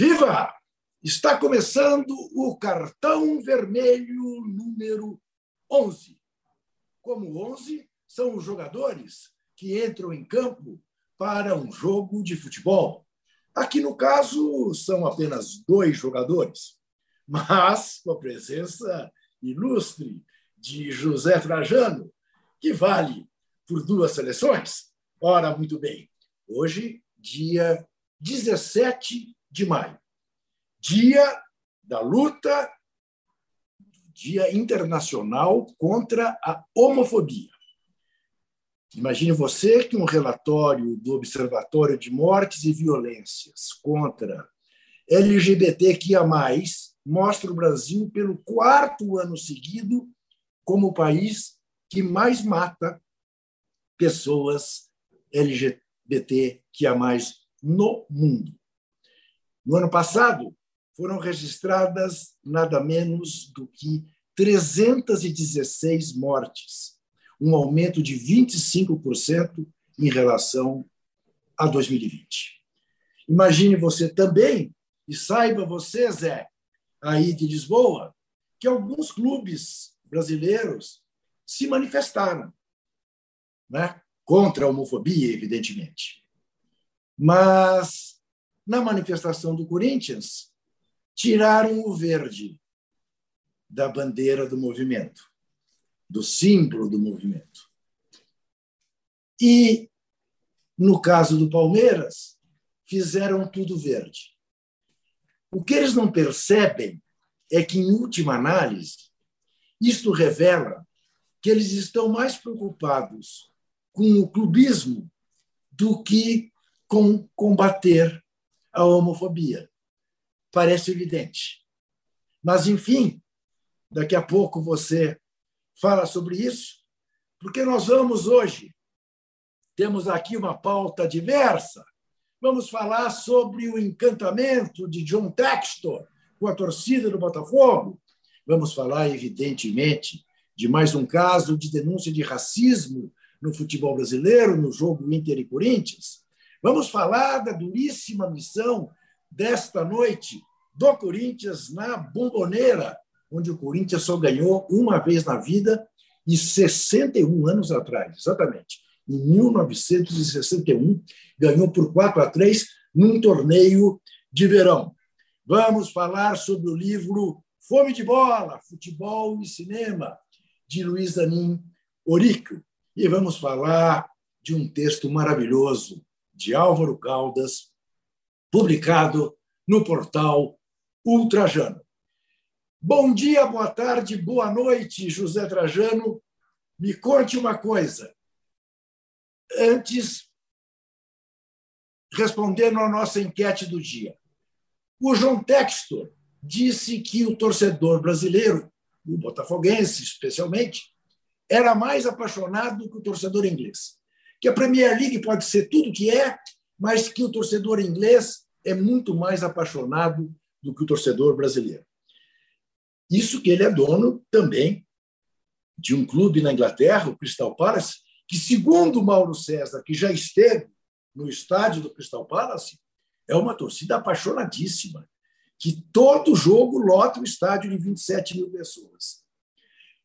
Viva! Está começando o cartão vermelho número 11. Como 11 são os jogadores que entram em campo para um jogo de futebol. Aqui, no caso, são apenas dois jogadores, mas com a presença ilustre de José Trajano, que vale por duas seleções. Ora, muito bem, hoje, dia 17 de maio, dia da luta, dia internacional contra a homofobia. Imagine você que um relatório do Observatório de Mortes e Violências contra LGBTQIA+, mostra o Brasil pelo quarto ano seguido como o país que mais mata pessoas LGBTQIA+, no mundo. No ano passado, foram registradas nada menos do que 316 mortes, um aumento de 25% em relação a 2020. Imagine você também, e saiba você, Zé, aí de Lisboa, que alguns clubes brasileiros se manifestaram né? contra a homofobia, evidentemente. Mas, na manifestação do Corinthians, tiraram o verde da bandeira do movimento do símbolo do movimento. E, no caso do Palmeiras, fizeram tudo verde. O que eles não percebem é que, em última análise, isto revela que eles estão mais preocupados com o clubismo do que com combater a homofobia. Parece evidente. Mas, enfim, daqui a pouco você fala sobre isso, porque nós vamos hoje, temos aqui uma pauta diversa, vamos falar sobre o encantamento de John Textor com a torcida do Botafogo, vamos falar, evidentemente, de mais um caso de denúncia de racismo no futebol brasileiro, no jogo Inter e Corinthians. Vamos falar da duríssima missão desta noite do Corinthians na Bomboneira, onde o Corinthians só ganhou uma vez na vida e 61 anos atrás, exatamente. Em 1961, ganhou por 4 a 3 num torneio de verão. Vamos falar sobre o livro Fome de Bola, Futebol e Cinema, de Luiz Anim Orico. E vamos falar de um texto maravilhoso de Álvaro Caldas, publicado no portal Ultrajano. Bom dia, boa tarde, boa noite, José Trajano. Me conte uma coisa. Antes, respondendo à nossa enquete do dia. O João Textor disse que o torcedor brasileiro, o botafoguense especialmente, era mais apaixonado que o torcedor inglês. Que a Premier League pode ser tudo que é, mas que o torcedor inglês é muito mais apaixonado do que o torcedor brasileiro. Isso que ele é dono também de um clube na Inglaterra, o Crystal Palace, que, segundo Mauro César, que já esteve no estádio do Crystal Palace, é uma torcida apaixonadíssima, que todo jogo lota o estádio de 27 mil pessoas.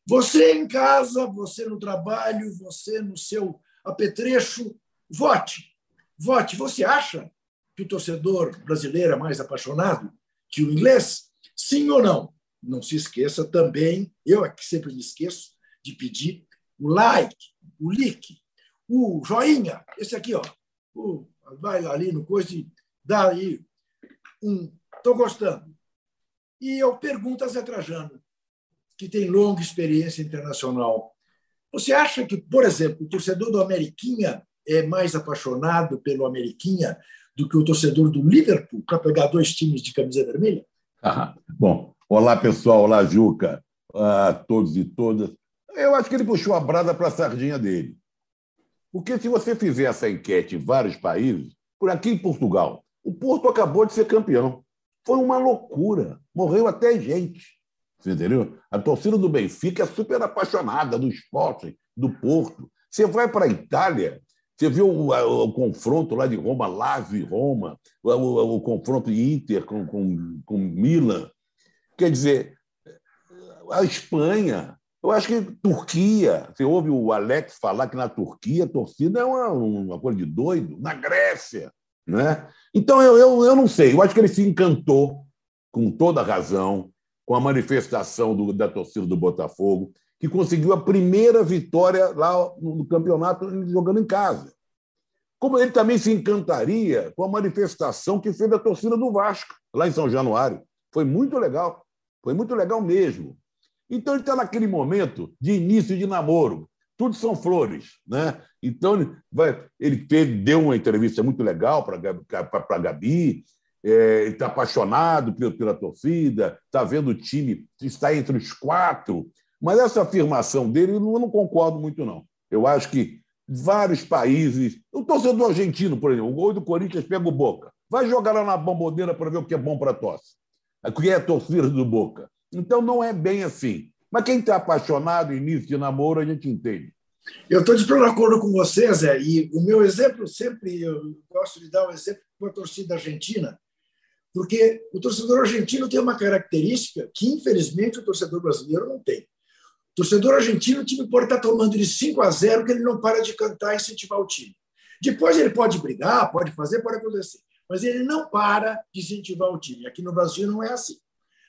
Você em casa, você no trabalho, você no seu apetrecho, vote. Vote. Você acha que o torcedor brasileiro é mais apaixonado que o inglês? Sim ou não? não se esqueça também, eu é que sempre me esqueço de pedir o like, o like, o joinha, esse aqui, ó, o, vai ali no coisa e dá aí um estou gostando. E eu pergunto a Zé Trajano, que tem longa experiência internacional, você acha que, por exemplo, o torcedor do Ameriquinha é mais apaixonado pelo Ameriquinha do que o torcedor do Liverpool para pegar dois times de camisa vermelha? Ah, bom, Olá, pessoal. Olá, Juca. A todos e todas. Eu acho que ele puxou a brada para a sardinha dele. Porque se você fizer essa enquete em vários países, por aqui em Portugal, o Porto acabou de ser campeão. Foi uma loucura. Morreu até gente. Você entendeu? A torcida do Benfica é super apaixonada do esporte, do Porto. Você vai para a Itália, Você viu o, o, o, confronto lá de Roma, Lazio e Roma, o, o, confronto Inter com, com, com Milan. Quer dizer, a Espanha, eu acho que Turquia, você ouve o Alex falar que na Turquia a torcida é uma, uma coisa de doido, na Grécia. Né? Então, eu, eu, eu não sei, eu acho que ele se encantou, com toda razão, com a manifestação do, da torcida do Botafogo, que conseguiu a primeira vitória lá no campeonato jogando em casa. Como ele também se encantaria com a manifestação que fez a torcida do Vasco, lá em São Januário. Foi muito legal, foi muito legal mesmo. Então ele está naquele momento de início de namoro. Tudo são flores, né? Então ele, vai, ele deu uma entrevista muito legal para a Gabi, é, está apaixonado pela, torcida, está vendo o time está entre os quatro. Mas essa afirmação dele eu não concordo muito, não. Eu acho que vários países. O torcedor argentino, por exemplo, o gol do Corinthians pega o Boca. Vai jogar lá na bomboneira para ver o que é bom para a tosse. O que é a torcida do Boca. Então não é bem assim. Mas quem está apaixonado, início de namoro, a gente entende. Eu estou de pleno acordo com você, Zé. E o meu exemplo sempre, eu gosto de dar um exemplo com a torcida argentina, porque o torcedor argentino tem uma característica que, infelizmente, o torcedor brasileiro não tem. O torcedor argentino, o time pode estar tomando de 5 a 0, que ele não para de cantar e incentivar o time. Depois ele pode brigar, pode fazer, pode acontecer, mas ele não para de incentivar o time. Aqui no Brasil não é assim.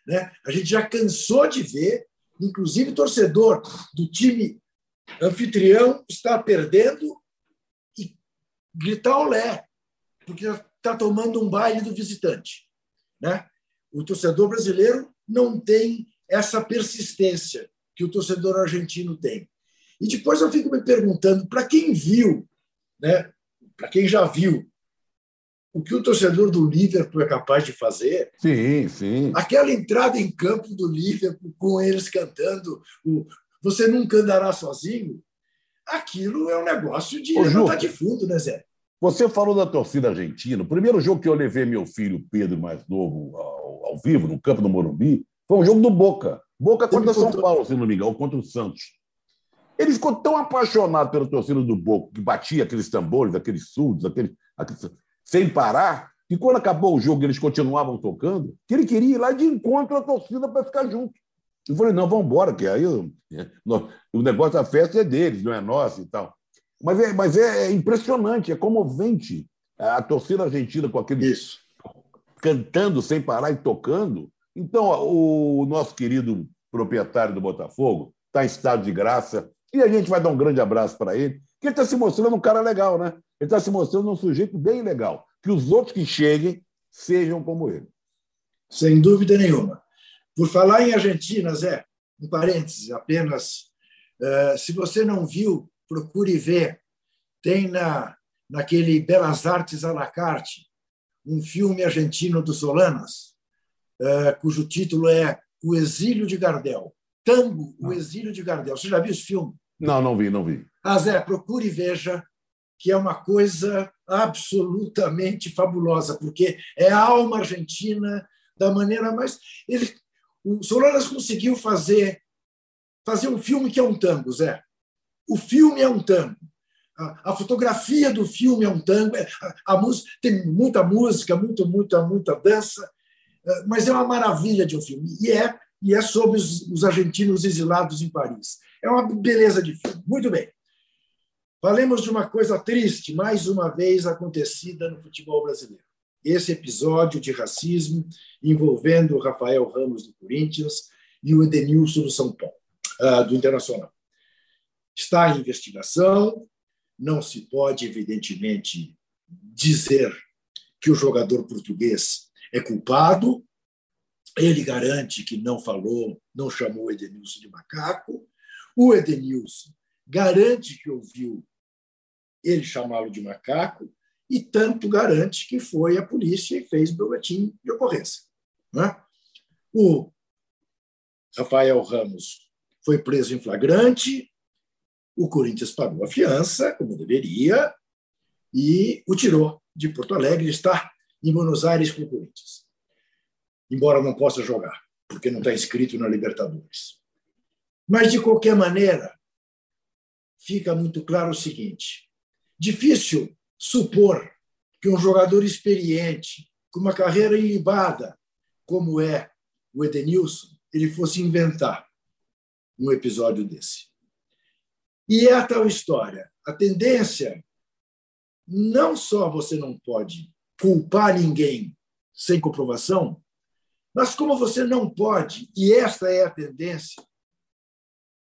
Né? A gente já cansou de ver, inclusive torcedor do time anfitrião está perdendo e gritar olé, porque está tomando um baile do visitante. Né? O torcedor brasileiro não tem essa persistência que o torcedor argentino tem. E depois eu fico me perguntando, para quem viu, né, para quem já viu o que o torcedor do Liverpool é capaz de fazer. Sim, sim. Aquela entrada em campo do Liverpool com eles cantando o Você Nunca Andará Sozinho, aquilo é um negócio de levantar de fundo, né, Zé? Você falou da torcida argentina. O primeiro jogo que eu levei meu filho Pedro, mais novo, ao, ao vivo, no campo do Morumbi, foi um jogo do Boca. Boca contra São Paulo, se não me engano, contra o Santos. Ele ficou tão apaixonado pela torcida do Boca, que batia aqueles tambores, aqueles surdos, aqueles, aqueles sem parar, que quando acabou o jogo eles continuavam tocando, que ele queria ir lá de encontro à torcida para ficar junto. Eu falei, não, vamos embora, que aí o negócio da festa é deles, não é nosso e tal. Mas é, mas é impressionante, é comovente a torcida argentina com aquele Isso. cantando sem parar e tocando. Então, o nosso querido proprietário do Botafogo está em estado de graça e a gente vai dar um grande abraço para ele, que ele está se mostrando um cara legal, né? Ele está se mostrando um sujeito bem legal. Que os outros que cheguem sejam como ele. Sem dúvida nenhuma. Por falar em Argentina, Zé, um parênteses apenas. Uh, se você não viu, procure ver. Tem na, naquele Belas Artes à la carte um filme argentino do Solanas, uh, cujo título é O Exílio de Gardel. Tango, O Exílio de Gardel. Você já viu esse filme? Não, não vi, não vi. Ah, Zé, procure e veja que é uma coisa absolutamente fabulosa, porque é a alma argentina da maneira mais. Ele, o Solanas conseguiu fazer, fazer um filme que é um tango, Zé. O filme é um tango. A, fotografia do filme é um tango. É, a, música, tem muita música, muita, muita, muita dança, é, mas é uma maravilha de um filme. E é, e é sobre os, os argentinos exilados em Paris. É uma beleza de filme. Muito bem. Falemos de uma coisa triste, mais uma vez acontecida no futebol brasileiro. Esse episódio de racismo envolvendo o Rafael Ramos do Corinthians e o Edenilson do São Paulo, ah, do Internacional. Está em investigação, não se pode, evidentemente, dizer que o jogador português é culpado. Ele garante que não falou, não chamou o Edenilson de macaco. O Edenilson garante que ouviu ele chamá-lo de macaco e tanto garante que foi a polícia e fez boletim de ocorrência. Né? O Rafael Ramos foi preso em flagrante, o Corinthians pagou a fiança, como deveria, e o tirou de Porto Alegre, está em Buenos Aires com o Corinthians. Embora não possa jogar, porque não está inscrito na Libertadores. Mas, de qualquer maneira, fica muito claro o seguinte: difícil supor que um jogador experiente, com uma carreira ilibada, como é o Edenilson, ele fosse inventar um episódio desse. E é a tal história. A tendência, não só você não pode culpar ninguém sem comprovação, mas como você não pode, e esta é a tendência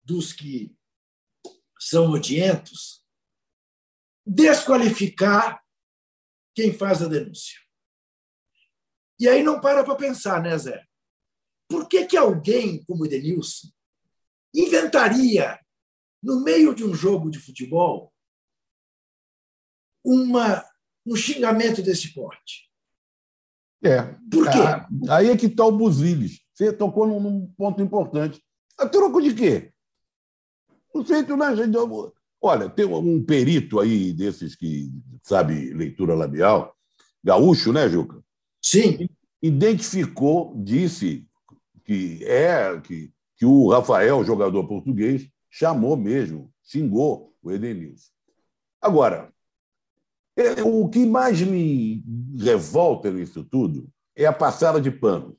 dos que são odientos, desqualificar quem faz a denúncia. E aí não para para pensar, né, Zé? Por que, que alguém como o Denilson inventaria, no meio de um jogo de futebol, uma, um xingamento desse porte? É. Por quê? Ah, aí é que está o Buziles. Você tocou num, num ponto importante. A troco de quê? Não sei, tu não, gente. Olha, tem um perito aí desses que sabe leitura labial, gaúcho, né, Juca? Sim. Identificou, disse que é que, que o Rafael, jogador português, chamou mesmo, xingou o Edenilson. Agora, é, o que mais me revolta nisso tudo é a passada de pano.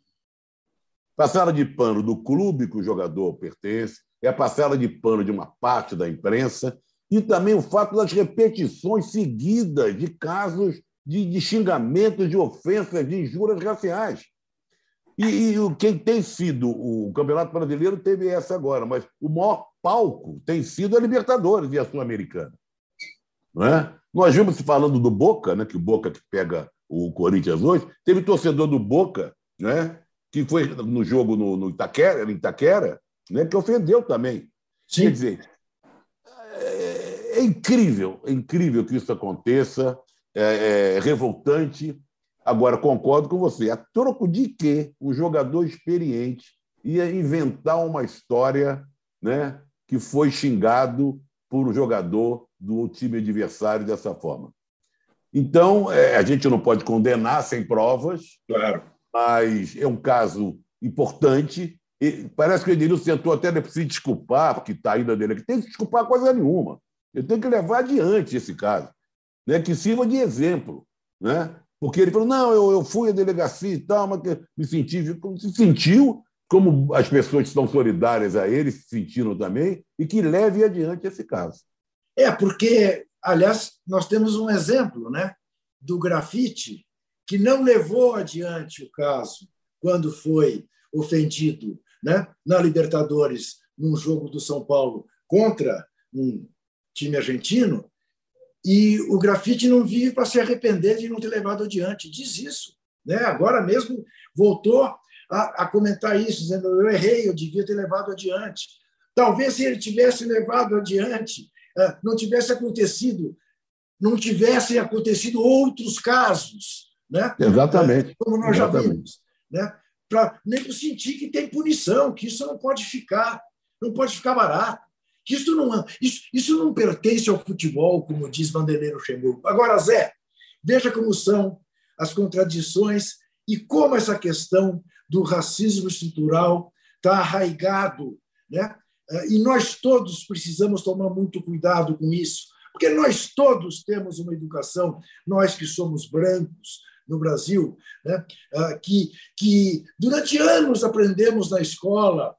Passada de pano do clube que o jogador pertence, é a passada de pano de uma parte da imprensa e também o fato das repetições seguidas de casos de, de xingamentos, de ofensas, de injúrias raciais. E, e, quem tem sido o Campeonato Brasileiro teve essa agora, mas o maior palco tem sido a Libertadores e a Sul-Americana. Não é? Nós vimos se falando do Boca, né, que o Boca que pega o Corinthians hoje, teve torcedor do Boca, né, que foi no jogo no, no Itaquera, em Itaquera, né, que ofendeu também. Sim. Quer dizer, é, é, incrível, é incrível que isso aconteça, é, é revoltante. Agora, concordo com você. A troco de que o jogador experiente ia inventar uma história né, que foi xingado por um jogador do time adversário dessa forma. Então, é, a gente não pode condenar sem provas, claro. mas é um caso importante e parece que o Edilson tentou até se desculpar, porque está ainda dele aqui. Tem que desculpar coisa nenhuma. Ele tem que levar adiante esse caso, né? que sirva de exemplo. Né? Porque ele falou: não, eu, eu fui à delegacia e tal, mas me senti. Se sentiu, como as pessoas estão solidárias a ele se sentiram também, e que leve adiante esse caso. É, porque, aliás, nós temos um exemplo né, do grafite que não levou adiante o caso quando foi ofendido né, na Libertadores, num jogo do São Paulo contra um time argentino, e o grafite não vive para se arrepender de não ter levado adiante. Diz isso. Né? Agora mesmo voltou a, a comentar isso, dizendo: eu errei, eu devia ter levado adiante. Talvez se ele tivesse levado adiante, é, não tivesse acontecido, não tivessem acontecido outros casos, né? Exatamente. Como nós Exatamente. já vimos, né? para nem sentir que tem punição, que isso não pode ficar, não pode ficar barato. Que isso não, isso, isso não pertence ao futebol, como diz Vanderlei Luxemburgo. Agora, Zé, veja como são as contradições e como essa questão do racismo estrutural está arraigado. Né? E nós todos precisamos tomar muito cuidado com isso, porque nós todos temos uma educação, nós que somos brancos, no Brasil, né? Ah, que, que durante anos aprendemos na escola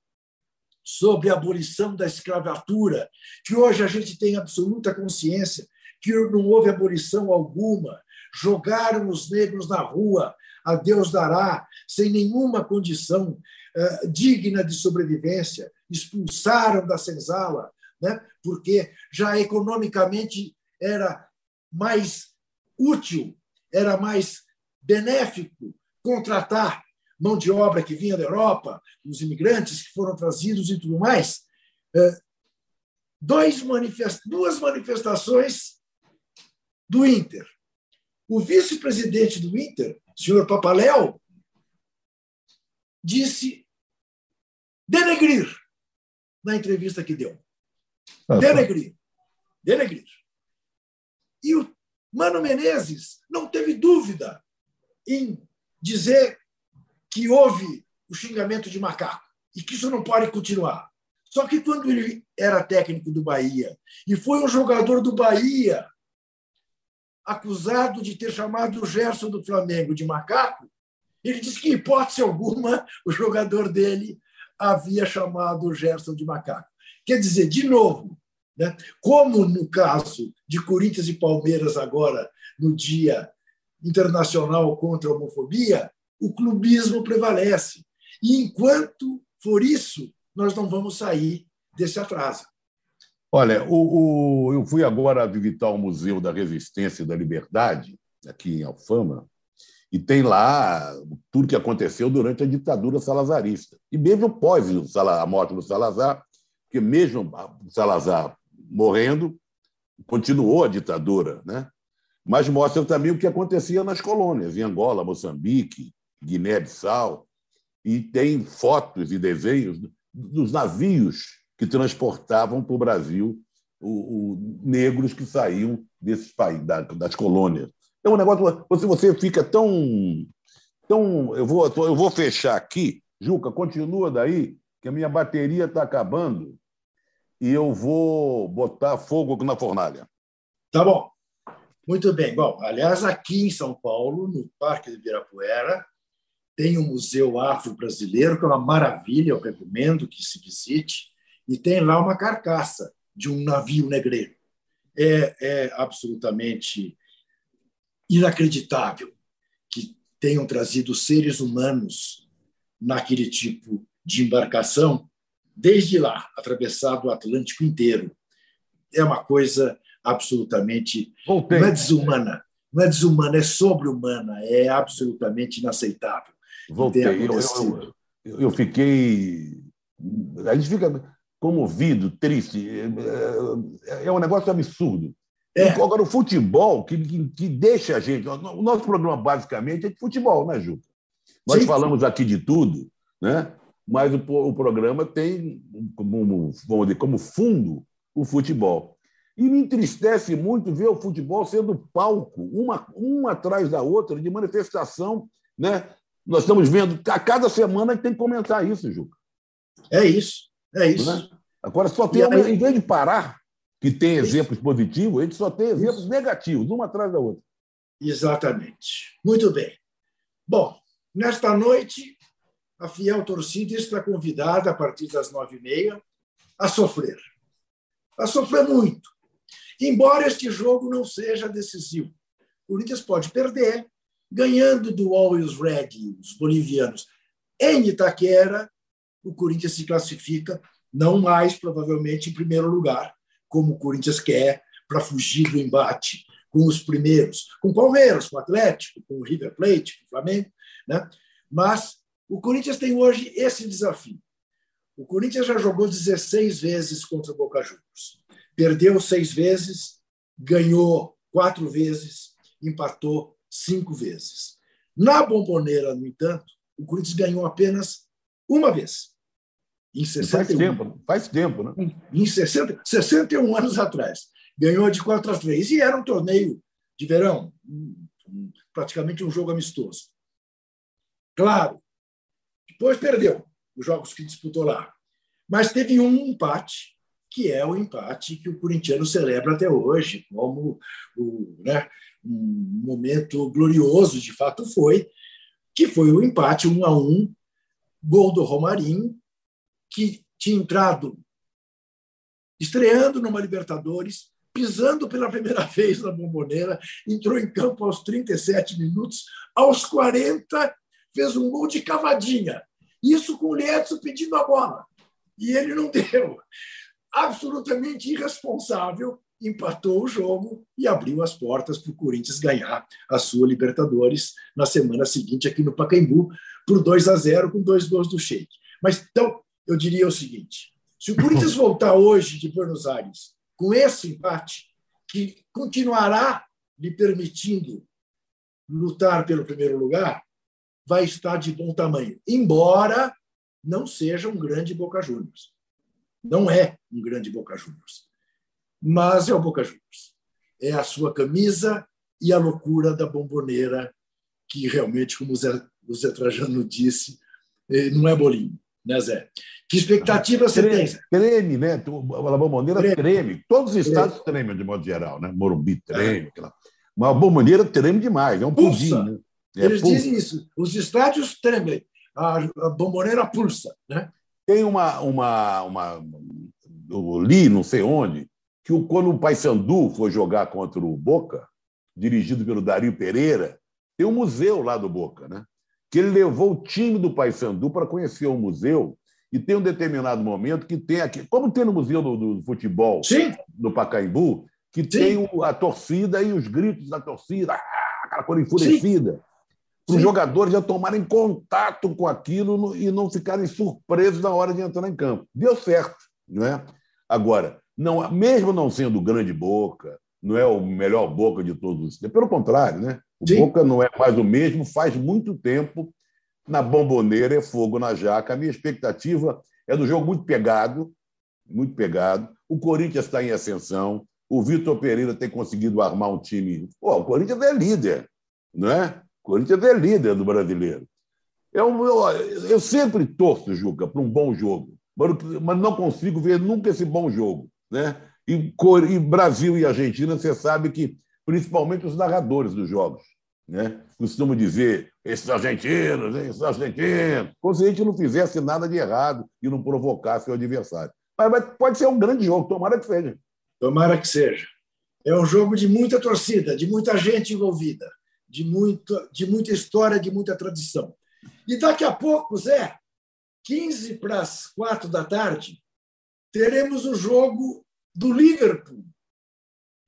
sobre a abolição da escravatura, que hoje a gente tem absoluta consciência que não houve abolição alguma, jogaram os negros na rua, a Deus dará, sem nenhuma condição uh, digna de sobrevivência, expulsaram da senzala, né? porque já economicamente era mais útil, era mais benéfico contratar mão de obra que vinha da Europa, os imigrantes que foram trazidos e tudo mais. É, dois manifest... Duas manifestações do Inter. O vice-presidente do Inter, senhor Papaléu, disse denegrir na entrevista que deu. Denegrir. Denegrir. E o Mano Menezes não teve dúvida em dizer que houve o xingamento de macaco e que isso não pode continuar. Só que quando ele era técnico do Bahia e foi um jogador do Bahia acusado de ter chamado o Gerson do Flamengo de macaco, ele disse que, em hipótese alguma, o jogador dele havia chamado o Gerson de macaco. Quer dizer, de novo, né, como no caso de Corinthians e Palmeiras, agora, no Dia Internacional contra a Homofobia, o clubismo prevalece. E enquanto for isso, nós não vamos sair desse atraso. Olha, o, o, eu fui agora visitar o Museu da Resistência e da Liberdade, aqui em Alfama, e tem lá tudo que aconteceu durante a ditadura salazarista. E mesmo após a morte do Salazar, porque mesmo Salazar morrendo, continuou a ditadura, né? mas mostra também o que acontecia nas colônias, em Angola, Moçambique, Guiné-Bissau, e tem fotos e desenhos dos navios que transportavam para o Brasil os negros que saíam desses países, das colônias. É um negócio. Você, você fica tão. tão eu, vou, eu vou fechar aqui. Juca, continua daí, que a minha bateria está acabando e eu vou botar fogo na fornalha. Tá bom. Muito bem. Bom, aliás, aqui em São Paulo, no Parque de Ibirapuera, tem um museu afro-brasileiro, que é uma maravilha, eu recomendo que se visite, e tem lá uma carcaça de um navio negreiro. É, é absolutamente inacreditável que tenham trazido seres humanos naquele tipo de embarcação, desde lá, atravessado o Atlântico inteiro. É uma coisa absolutamente. Voltei. Não é desumana, não é desumana, é sobre-humana, é absolutamente inaceitável. Voltei. Eu, eu, eu, fiquei. A gente fica comovido, triste. É, é um negócio absurdo. É. Agora, o futebol, que, que, que, deixa a gente. O nosso programa, basicamente, é de futebol, né, Juca? Nós Sim. falamos aqui de tudo, né? mas o, o programa tem como, vamos dizer, como fundo o futebol. E me entristece muito ver o futebol sendo palco, uma, uma atrás da outra, de manifestação. Né? Nós estamos vendo, a cada semana tem que comentar isso, Juca. É isso, é isso. Né? Agora, só tem, aí... em vez de parar, que tem exemplos positivos, a gente só tem exemplos negativos, uma atrás da outra. Exatamente. Muito bem. Bom, nesta noite, a fiel torcida está convidada, a partir das nove e meia, a sofrer. A sofrer muito. Embora este jogo não seja decisivo. O Corinthians pode perder, ganhando do Always Red, os bolivianos, em Itaquera, o Corinthians se classifica, não mais, provavelmente, em primeiro lugar, como o Corinthians quer para fugir do embate com os primeiros, com o Palmeiras, com o Atlético, com o River Plate, com o Flamengo. Né? Mas o Corinthians tem hoje esse desafio. O Corinthians já jogou 16 vezes contra o Boca Juniors. Perdeu seis vezes, ganhou quatro vezes, empatou cinco vezes. Na Bomboneira, no entanto, o Corinthians ganhou apenas uma vez. Em 61. Faz tempo, faz tempo, né? Em 60, 61 anos atrás. Ganhou de 4 a 3. E era um torneio de verão, praticamente um jogo amistoso. Claro, depois perdeu os jogos que disputou lá. Mas teve um empate, que é o empate que o corintiano celebra até hoje, como o, né, um momento glorioso, de fato foi, que foi o empate um a um, gol do Romarinho, que tinha entrado estreando numa Libertadores, pisando pela primeira vez na bomboneira, entrou em campo aos 37 minutos, aos 40 fez um gol de cavadinha. Isso com o Lietzo pedindo a bola. E ele não deu. Absolutamente irresponsável, empatou o jogo e abriu as portas para o Corinthians ganhar a sua Libertadores na semana seguinte aqui no Pacaembu por 2 a 0 com dois gols do Sheik. Mas então, eu diria o seguinte: se o Corinthians voltar hoje de Buenos Aires com esse empate, que continuará lhe permitindo lutar pelo primeiro lugar, vai estar de bom tamanho, embora não seja um grande Boca Juniors. Não é um grande Boca Juniors. Mas é o Boca Juniors. É a sua camisa e a loucura da bomboneira, que realmente, como o Zé, o Zé Trajano disse, não é bolinho né, Zé? Que expectativa você treme, tem? Treme, né? A Bomboneira treme. treme. Todos os estados treme. tremem, de modo geral, né? Morumbi treme. É. Aquela... Mas a bomboneira treme demais, é um Pulsa. pudim. Né? É, Eles pulsa. dizem isso. Os estádios tremem. A, a bomboneira pulsa. Né? Tem uma, uma, uma. Eu li, não sei onde, que quando o Paysandu foi jogar contra o Boca, dirigido pelo Dario Pereira, tem um museu lá do Boca, né? Que ele levou o time do Paysandu para conhecer o museu e tem um determinado momento que tem aqui, como tem no Museu do, do Futebol Sim, no Pacaembu, que tem o- a torcida e os gritos da torcida, ah, aquela coisa enfurecida, para os Sim. jogadores já tomarem contato com aquilo no- e não ficarem surpresos na hora de entrar em campo. Deu certo, não é? Agora, não, mesmo não sendo grande Boca, não é o melhor Boca de todos os tempos, pelo contrário, né? O Sim. Boca não é mais o mesmo faz muito tempo. Na bomboneira é fogo na jaca. A minha expectativa é do jogo muito pegado, muito pegado. O Corinthians está em ascensão. O Vitor Pereira tem conseguido armar um time. Pô, o Corinthians é líder, não é? O Corinthians é líder do brasileiro. Eu, eu, eu sempre torço, Juca, para um bom jogo, mas, não consigo ver nunca esse bom jogo. Né? E, e Brasil e Argentina, você sabe que, principalmente os narradores dos jogos, né? costumam dizer esses argentinos, esses argentinos, como se a gente não fizesse nada de errado e não provocasse o adversário. Mas, mas pode ser um grande jogo, tomara que seja. tomara que seja. É um jogo de muita torcida, de muita gente envolvida, de muita, de muita história, de muita tradição. E daqui a pouco, Zé, 15 para as 4 da tarde, teremos o jogo do Liverpool,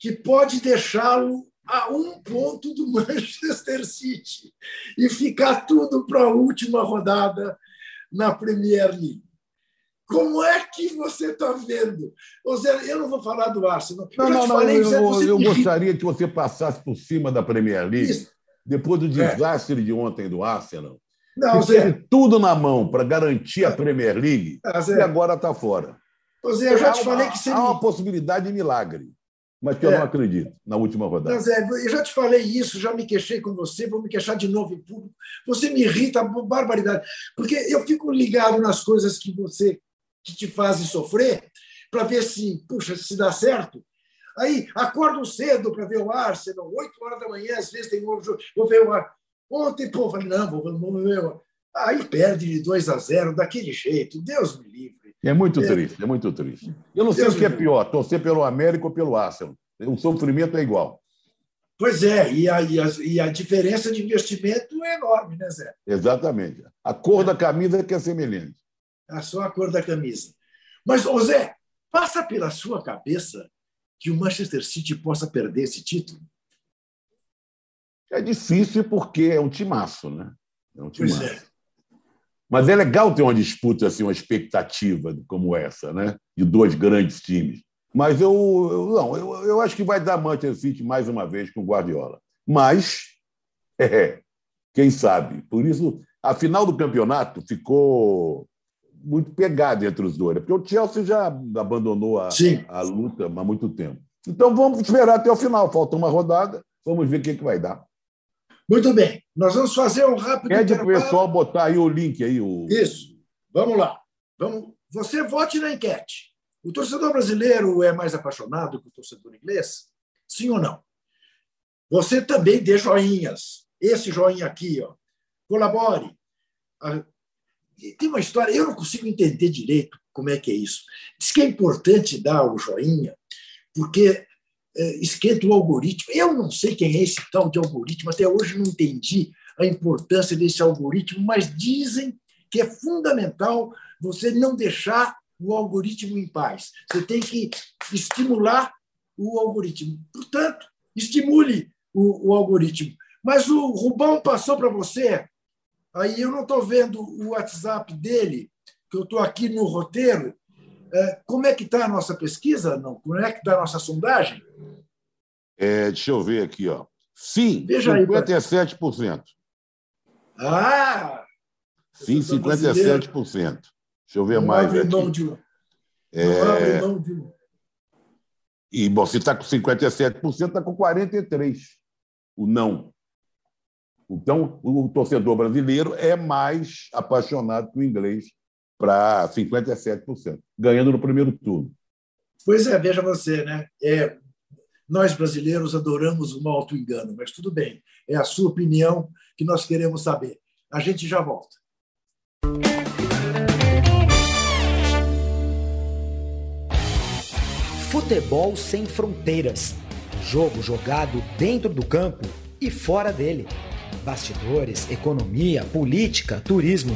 que pode deixá-lo a um ponto do Manchester City e ficar tudo para a última rodada na Premier League. Como é que você está vendo? Ô Zé, eu não vou falar do Arsenal. Não, já não, não. falei, Eu, Zé, você eu gostaria que você passasse por cima da Premier League, Isso. depois do É. desastre de ontem do Arsenal, Não, que Zé, teve tudo na mão para garantir a Premier League ah, e agora está fora. Ô, Zé, eu já Há te uma- falei que você Há uma possibilidade de milagre, mas que eu É. não acredito na última rodada. Não, Zé, eu já te falei isso, já me queixei com você, vou me queixar de novo em público. Você me irrita, barbaridade, porque eu fico ligado nas coisas que você que te fazem sofrer para ver se, puxa, se dá certo. Aí acordo cedo para ver o Arsenal, 8 horas da manhã, às vezes tem um jogo, vou ver o Ar- Ontem, pô, falei, não, vou, vou ver. o- Aí perde de 2 a 0 daquele jeito, Deus me livre. É muito É. triste, é muito triste. Eu não sei Deus o que é pior, torcer pelo América ou pelo Arsenal. O sofrimento é igual. Pois é, e a, e a, e a diferença de investimento é enorme, né, Zé? Exatamente. A cor da camisa é que é semelhante. É só a cor da camisa. Mas, ô Zé, passa pela sua cabeça que o Manchester City possa perder esse título? É difícil porque é um timaço, né? É um Pois timaço. é. Mas é legal ter uma disputa, assim, uma expectativa como essa, né? De dois grandes times. Mas eu, eu não, eu, eu acho que vai dar Manchester City mais uma vez com o Guardiola. Mas, é, quem sabe? Por isso, a final do campeonato ficou muito pegada entre os dois, né? porque o Chelsea já abandonou a, a luta há muito tempo. Então vamos esperar até o final. Falta uma rodada, vamos ver o que, que vai dar. Muito bem. Nós vamos fazer um rápido Pede para o pessoal botar aí o link aí. O... Isso. Vamos lá. Vamos. Você vote na enquete. O torcedor brasileiro é mais apaixonado que o torcedor inglês? Sim ou não? Você também dê joinhas. Esse joinha aqui, ó. Colabore. Tem uma história, eu não consigo entender direito como é que é isso. Diz que é importante dar o joinha, porque esquenta o algoritmo. Eu não sei quem é esse tal de algoritmo, até hoje não entendi a importância desse algoritmo, mas dizem que é fundamental você não deixar o algoritmo em paz. Você tem que estimular o algoritmo. Portanto, estimule o, o algoritmo. Mas o Rubão passou para você, aí eu não estou vendo o WhatsApp dele, que eu estou aqui no roteiro. É, como é que está a nossa pesquisa? Não? Como é que está a nossa sondagem? É, deixa eu ver aqui, ó. Sim, Veja aí, 57%. Ah! Sim, torcedor brasileiro 57%. Deixa eu ver Não mais abre mão aqui. de um. É, Não abre mão de. E bom, se está com 57%, está com 43%. O não. Então, o torcedor brasileiro é mais apaixonado que o inglês para 57%, ganhando no primeiro turno. Pois é, veja você, né? É, Nós brasileiros adoramos o auto-engano, mas tudo bem, é a sua opinião que nós queremos saber. A gente já volta. Futebol sem fronteiras. Jogo jogado dentro do campo e fora dele. Bastidores, economia, política, turismo.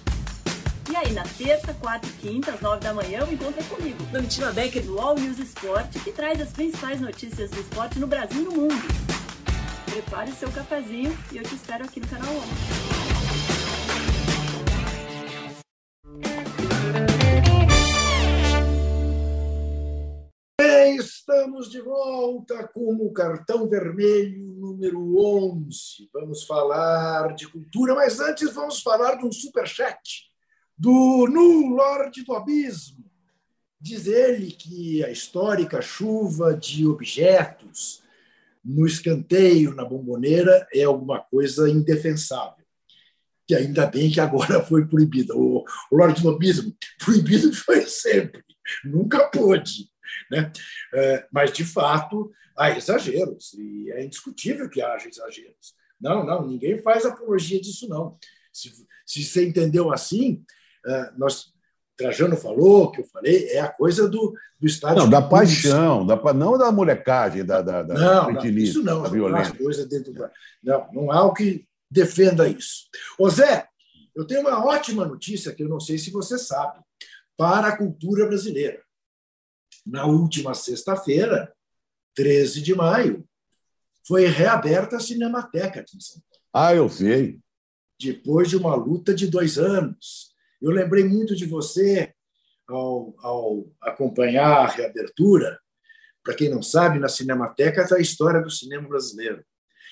E aí, na terça, quarta e quinta, às nove da manhã, o encontro é comigo, Domitila Becker do All News Esporte, que traz as principais notícias do esporte no Brasil e no mundo. Prepare o seu cafezinho e eu te espero aqui no canal 11. Estamos de volta com o cartão vermelho número 11. Vamos falar de cultura, mas antes vamos falar de um superchat do Nu Lorde do Abismo. Diz ele que a histórica chuva de objetos no escanteio, na bomboneira, é alguma coisa indefensável. Que ainda bem que agora foi proibida. O, Lorde do Abismo, proibido foi sempre, nunca pôde. Né? É, mas, de fato, há exageros, e é indiscutível que haja exageros. Não, não, ninguém faz apologia disso, não. Se, se você entendeu assim, nós Trajano falou, que eu falei, é a coisa do, do estádio. Não, da paixão, da, não da molecagem, da, da, da não, não, isso não, da violência. Coisa dentro da, não, não há o que defenda isso. Ô Zé, eu tenho uma ótima notícia que eu não sei se você sabe, para a cultura brasileira. Na última sexta-feira, 13 de maio, foi reaberta a Cinemateca aqui em São Paulo. Ah, eu sei. Depois de uma luta de dois anos eu lembrei muito de você ao, ao acompanhar a reabertura. Para quem não sabe, na Cinemateca está a história do cinema brasileiro.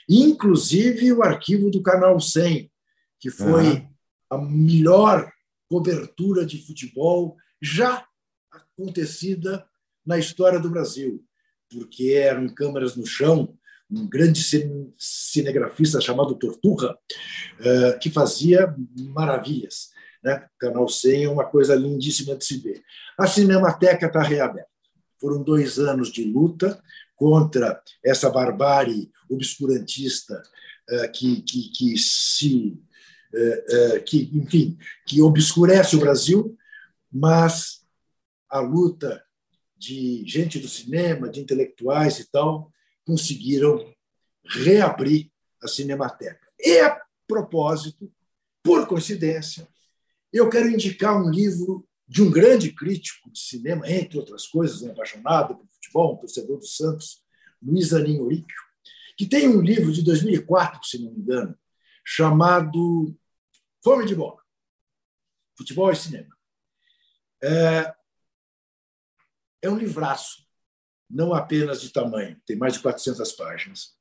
Inclusive o arquivo do Canal 100, que foi uhum. a melhor cobertura de futebol já acontecida na história do Brasil, porque eram câmeras no chão, um grande cinegrafista chamado Torturra, eh, que fazia maravilhas. Né? Canal 100 é uma coisa lindíssima de se ver. A Cinemateca está reaberta. Foram dois anos de luta contra essa barbárie obscurantista uh, que, que, que, se. Uh, uh, que, enfim, que obscurece o Brasil, mas a luta de gente do cinema, de intelectuais e tal, conseguiram reabrir a Cinemateca. E, a propósito, por coincidência, eu quero indicar um livro de um grande crítico de cinema, entre outras coisas, um apaixonado por futebol, um torcedor do Santos, Luiz Aninho Oríquio, que tem um livro de 2004, se não me engano, chamado Fome de Bola, Futebol e Cinema. É, é um livraço, não apenas de tamanho, tem mais de 400 páginas,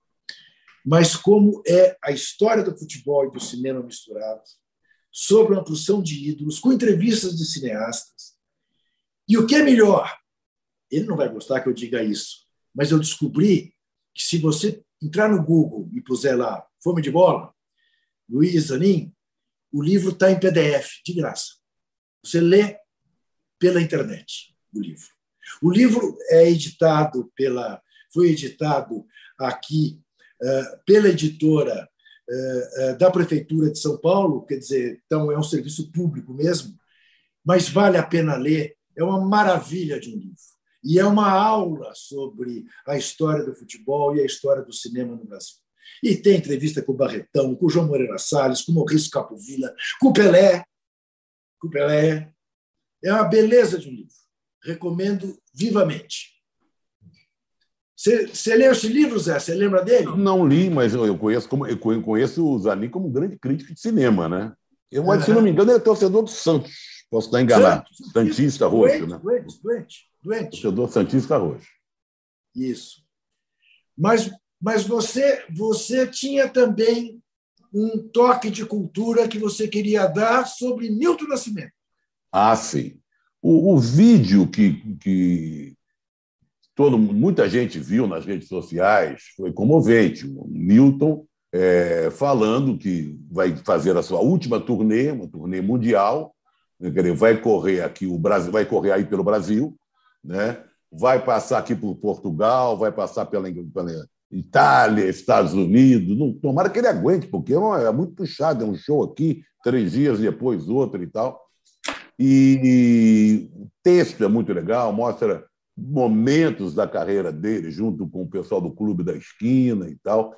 mas como é a história do futebol e do cinema misturados, sobre uma porção de ídolos, com entrevistas de cineastas. E o que é melhor? Ele não vai gostar que eu diga isso, mas eu descobri que se você entrar no Google e puser lá Fome de Bola, Luiz Zanin, o livro está em PDF, de graça. Você lê pela internet o livro. O livro é editado pela, foi editado aqui uh, pela editora da Prefeitura de São Paulo, quer dizer, então é um serviço público mesmo, mas vale a pena ler, é uma maravilha de um livro. E é uma aula sobre a história do futebol e a história do cinema no Brasil. E tem entrevista com o Barretão, com o João Moreira Salles, com o Maurício Capovilla, com o Pelé. Com o Pelé. É uma beleza de um livro. Recomendo vivamente. Você, você leu esse livro, Zé? Você lembra dele? Não li, mas eu conheço, como, eu conheço o Zanin como um grande crítico de cinema, né? Eu, uhum. se não me engano, ele é torcedor do Santos. Posso estar enganado. Santos, Santista roxo, doente, né? Doente, doente, doente. Torcedor Santista roxo. Isso. Mas mas você, você tinha também um toque de cultura que você queria dar sobre Milton Nascimento. Ah, sim. O, o vídeo que, que todo, muita gente viu nas redes sociais foi comovente. O Milton é, falando que vai fazer a sua última turnê, uma turnê mundial, né, vai correr aqui o Brasil, vai correr aí pelo Brasil, né? vai passar aqui por Portugal, vai passar pela, pela Itália, Estados Unidos. Não, tomara que ele aguente, porque é, é muito puxado, é um show aqui, três dias depois outro e tal. E o texto é muito legal, mostra momentos da carreira dele junto com o pessoal do Clube da Esquina e tal.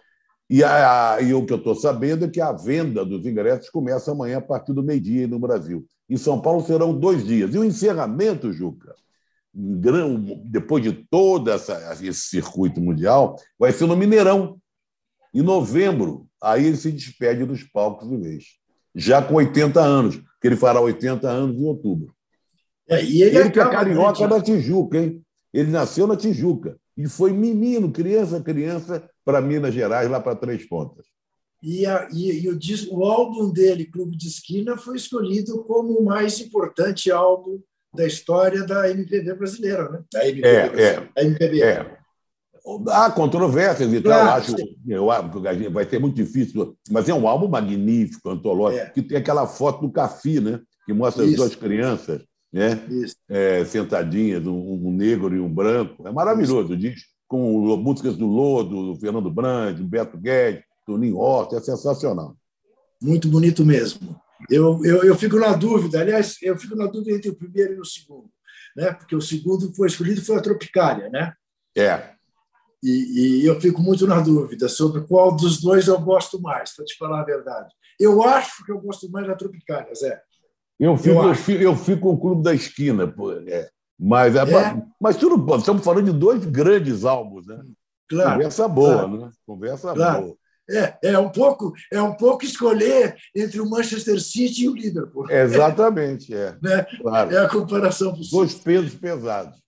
E, a, e o que eu estou sabendo é que a venda dos ingressos começa amanhã a partir do meio-dia no Brasil. Em São Paulo serão dois dias. E o encerramento, Juca, depois de todo essa, esse circuito mundial, vai ser no Mineirão, em novembro. Aí ele se despede dos palcos de vez. Já com 80 anos, que ele fará 80 anos em outubro. É, e ele, ele que é carioca da Tijuca, hein? Ele nasceu na Tijuca e foi menino, criança, criança, para Minas Gerais, lá para Três Pontas. E, a, e, e o, o, álbum dele, Clube de Esquina, foi escolhido como o mais importante álbum da história da MPB brasileira, né? Da MPB, é, é, a MPB. É. Há controvérsias e claro, tal, acho, eu acho que vai ser muito difícil, mas é um álbum magnífico, antológico, é. que tem aquela foto do Cafi, né? que mostra Isso. as duas crianças né? É, sentadinhas, um, negro e um branco. É maravilhoso, diz, com músicas do Lodo, do Fernando Brand, do Beto Guedes, Toninho Horta, é sensacional. Muito bonito mesmo. Eu, eu, eu fico na dúvida, aliás, eu fico na dúvida entre o primeiro e o segundo, né? porque o segundo foi escolhido foi a Tropicália, né? É. E, e, eu fico muito na dúvida sobre qual dos dois eu gosto mais, para te falar a verdade. Eu acho que eu gosto mais da Tropicália, Zé. Eu fico, eu, eu fico, eu fico com o Clube da Esquina, pô, é. Mas, é, é. mas tudo estamos falando de dois grandes álbuns, né? Claro, Conversa boa, claro. né? Conversa claro. boa. É, é, um pouco, é um pouco escolher entre o Manchester City e o Liverpool. Exatamente, é. né? claro. É a comparação possível. Dois pesos pesados.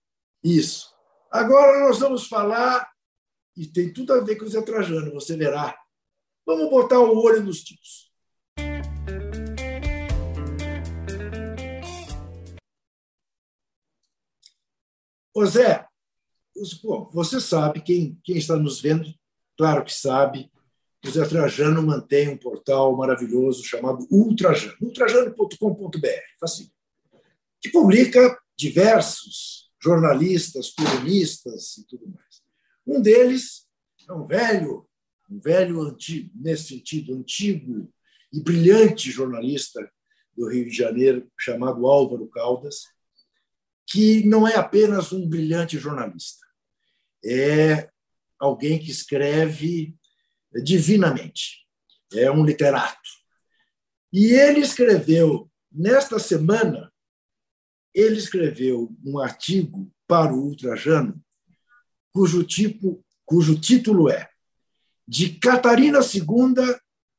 Isso. Agora nós vamos falar, e tem tudo a ver com o Zé Trajano, você verá. Vamos botar o olho nos tipos. Ô Zé, você sabe, quem, quem está nos vendo, claro que sabe, José Trajano mantém um portal maravilhoso chamado Ultrajano, ultrajano.com.br, facinho, que publica diversos jornalistas, colunistas e tudo mais. Um deles é um velho, um velho antigo, nesse sentido, antigo e brilhante jornalista do Rio de Janeiro, chamado Álvaro Caldas, que não é apenas um brilhante jornalista, é alguém que escreve divinamente. É um literato. E ele escreveu, nesta semana, ele escreveu um artigo para o Ultrajano, cujo, tipo, cujo título é De Catarina II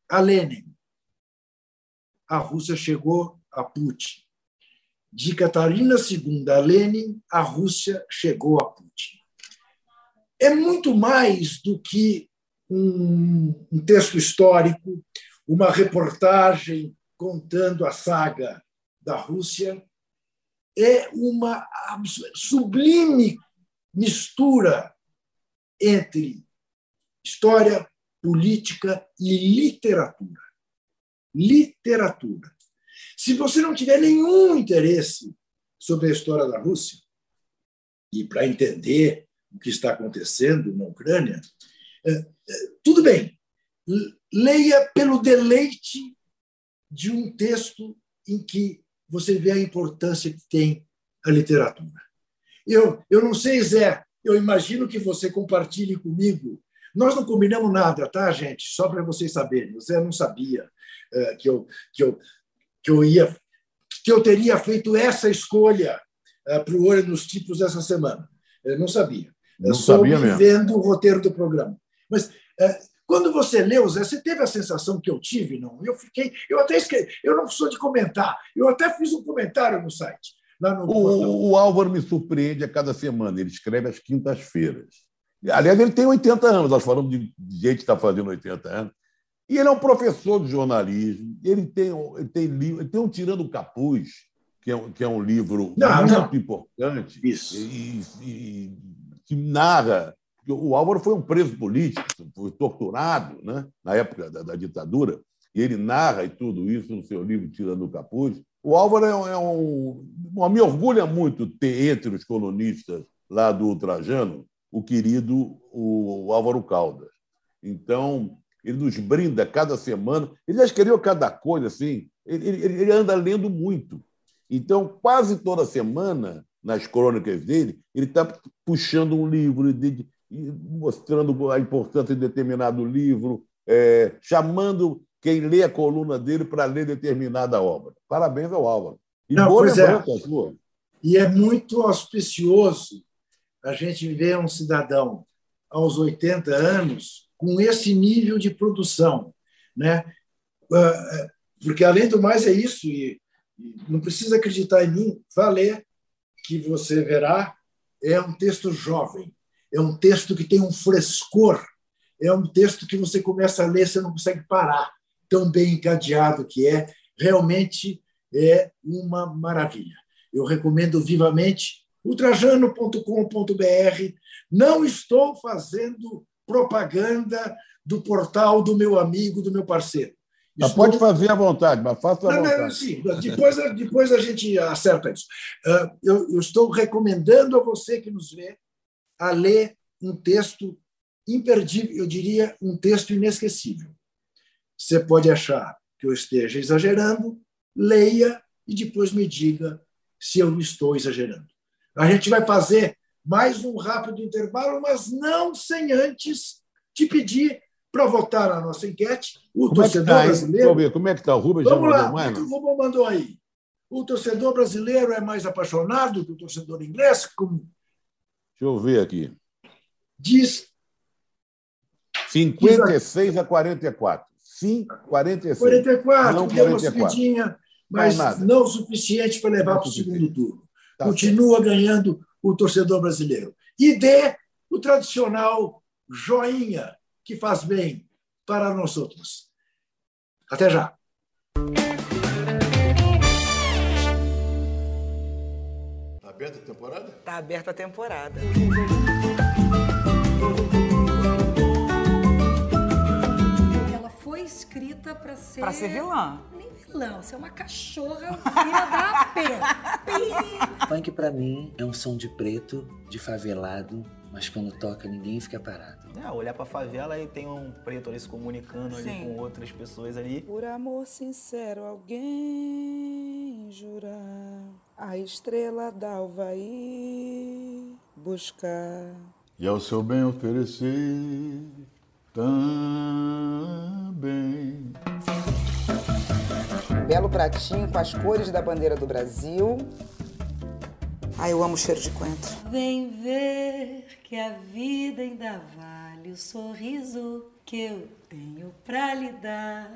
a Lenin. A Rússia chegou a Putin. De Catarina II a Lenin, a Rússia chegou a Putin. É muito mais do que um, um texto histórico, uma reportagem contando a saga da Rússia, é uma sublime mistura entre história, política e literatura. Literatura. Se você não tiver nenhum interesse sobre a história da Rússia, e para entender o que está acontecendo na Ucrânia, é, tudo bem, leia pelo deleite de um texto em que você vê a importância que tem a literatura. Eu, eu não sei, Zé, eu imagino que você compartilhe comigo. Nós não combinamos nada, tá, gente? Só para vocês saberem. O Zé não sabia uh, que, eu, que, eu, que eu ia que eu teria feito essa escolha uh, para o Olho nos Tipos essa semana. Eu não sabia. Não eu sabia mesmo. vendo o roteiro do programa. Mas é, quando você leu, Zé, você teve a sensação que eu tive? Não. Eu fiquei. Eu até escrevi, eu não sou de comentar. Eu até fiz um comentário no site. No o, o, Álvaro me surpreende a cada semana. Ele escreve às quintas-feiras. Aliás, ele tem 80 anos, nós falamos de gente que está fazendo 80 anos. E ele é um professor de jornalismo, ele tem, ele tem, ele tem um Tirando o Capuz, que é, que é um livro não, muito não. importante, Isso. E, e, que narra. O Álvaro foi um preso político, foi torturado né, na época da, da ditadura, e ele narra e tudo isso no seu livro Tirando o Capuz. O Álvaro é um. É um me orgulha muito ter entre os colunistas lá do Ultrajano o querido o Álvaro Caldas. Então, ele nos brinda cada semana. Ele já escreveu cada coisa assim. Ele, ele, ele, anda lendo muito. Então, quase toda semana, nas crônicas dele, ele está puxando um livro, de, mostrando a importância de determinado livro, é, chamando quem lê a coluna dele para ler determinada obra. Parabéns ao Álvaro. E Não, boa lembrança é. sua. E é muito auspicioso a gente ver um cidadão aos 80 anos com esse nível de produção. Né? Ah, porque, além do mais, é isso, e não precisa acreditar em mim, vá ler, que você verá, é um texto jovem, é um texto que tem um frescor, é um texto que você começa a ler, você não consegue parar tão bem encadeado que é, realmente é uma maravilha. Eu recomendo vivamente ultrajano.com.br. Não estou fazendo propaganda do portal do meu amigo, do meu parceiro. Estou... Pode fazer à vontade, mas faça à não, vontade. Não, sim, depois, depois a gente acerta isso. Ah, eu, eu estou recomendando a você que nos vê a ler um texto imperdível, eu diria um texto inesquecível. Você pode achar que eu esteja exagerando, leia e depois me diga se eu estou exagerando. A gente vai fazer mais um rápido intervalo, mas não sem antes te pedir para votar na nossa enquete. O como torcedor é tá brasileiro. Ver, como é que está o Rubens? Vamos lá, o que o Rubens mandou aí? O torcedor brasileiro é mais apaixonado que o torcedor inglês? Como... Deixa eu ver aqui. Diz. 56 a 44. 5, 46. 44, não, deu 44. uma subidinha, mas não, não o suficiente para levar para o segundo turno. Tá Continua certo. ganhando o torcedor brasileiro. E dê o tradicional joinha, que faz bem para nós outros. Até já. Está aberta a temporada? Está aberta a temporada. escrita para ser. Para ser vilã. Nem vilã, você é uma cachorra filha da pé. Funk para mim é um som de preto, de favelado, mas quando toca ninguém fica parado. É, olhar pra favela e tem um preto ali se comunicando Sim. ali com outras pessoas ali. Por amor sincero, alguém jurar a estrela d'Alvaí buscar. E ao seu bem oferecer também. Belo pratinho com as cores da bandeira do Brasil. Ai, eu amo o cheiro de coentro. Vem ver que a vida ainda vale o sorriso que eu tenho pra lhe dar.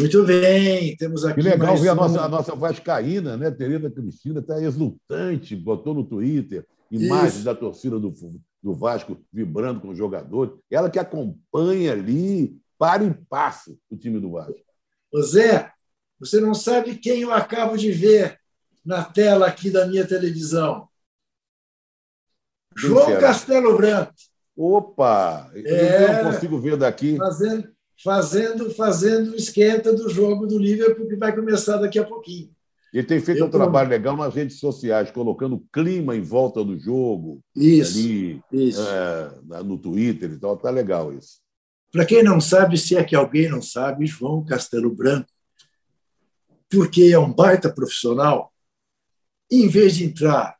Muito bem, temos aqui. Que legal ver a nossa, a nossa Vascaína, né? Tereza Cristina está exultante, botou no Twitter imagens Isso. da torcida do, do Vasco vibrando com o jogador. Ela que acompanha ali, para e passa o time do Vasco. Zé, você não sabe quem eu acabo de ver na tela aqui da minha televisão. João Castelo Branco. Opa! É, eu não consigo ver daqui. Fazendo, fazendo fazendo esquenta do jogo do Liverpool que vai começar daqui a pouquinho. Ele tem feito Eu um tô... trabalho legal nas redes sociais, colocando clima em volta do jogo. Isso. Ali, isso. É, no Twitter e tal. Tá legal isso. Para quem não sabe, se é que alguém não sabe, João Castelo Branco, porque é um baita profissional, em vez de entrar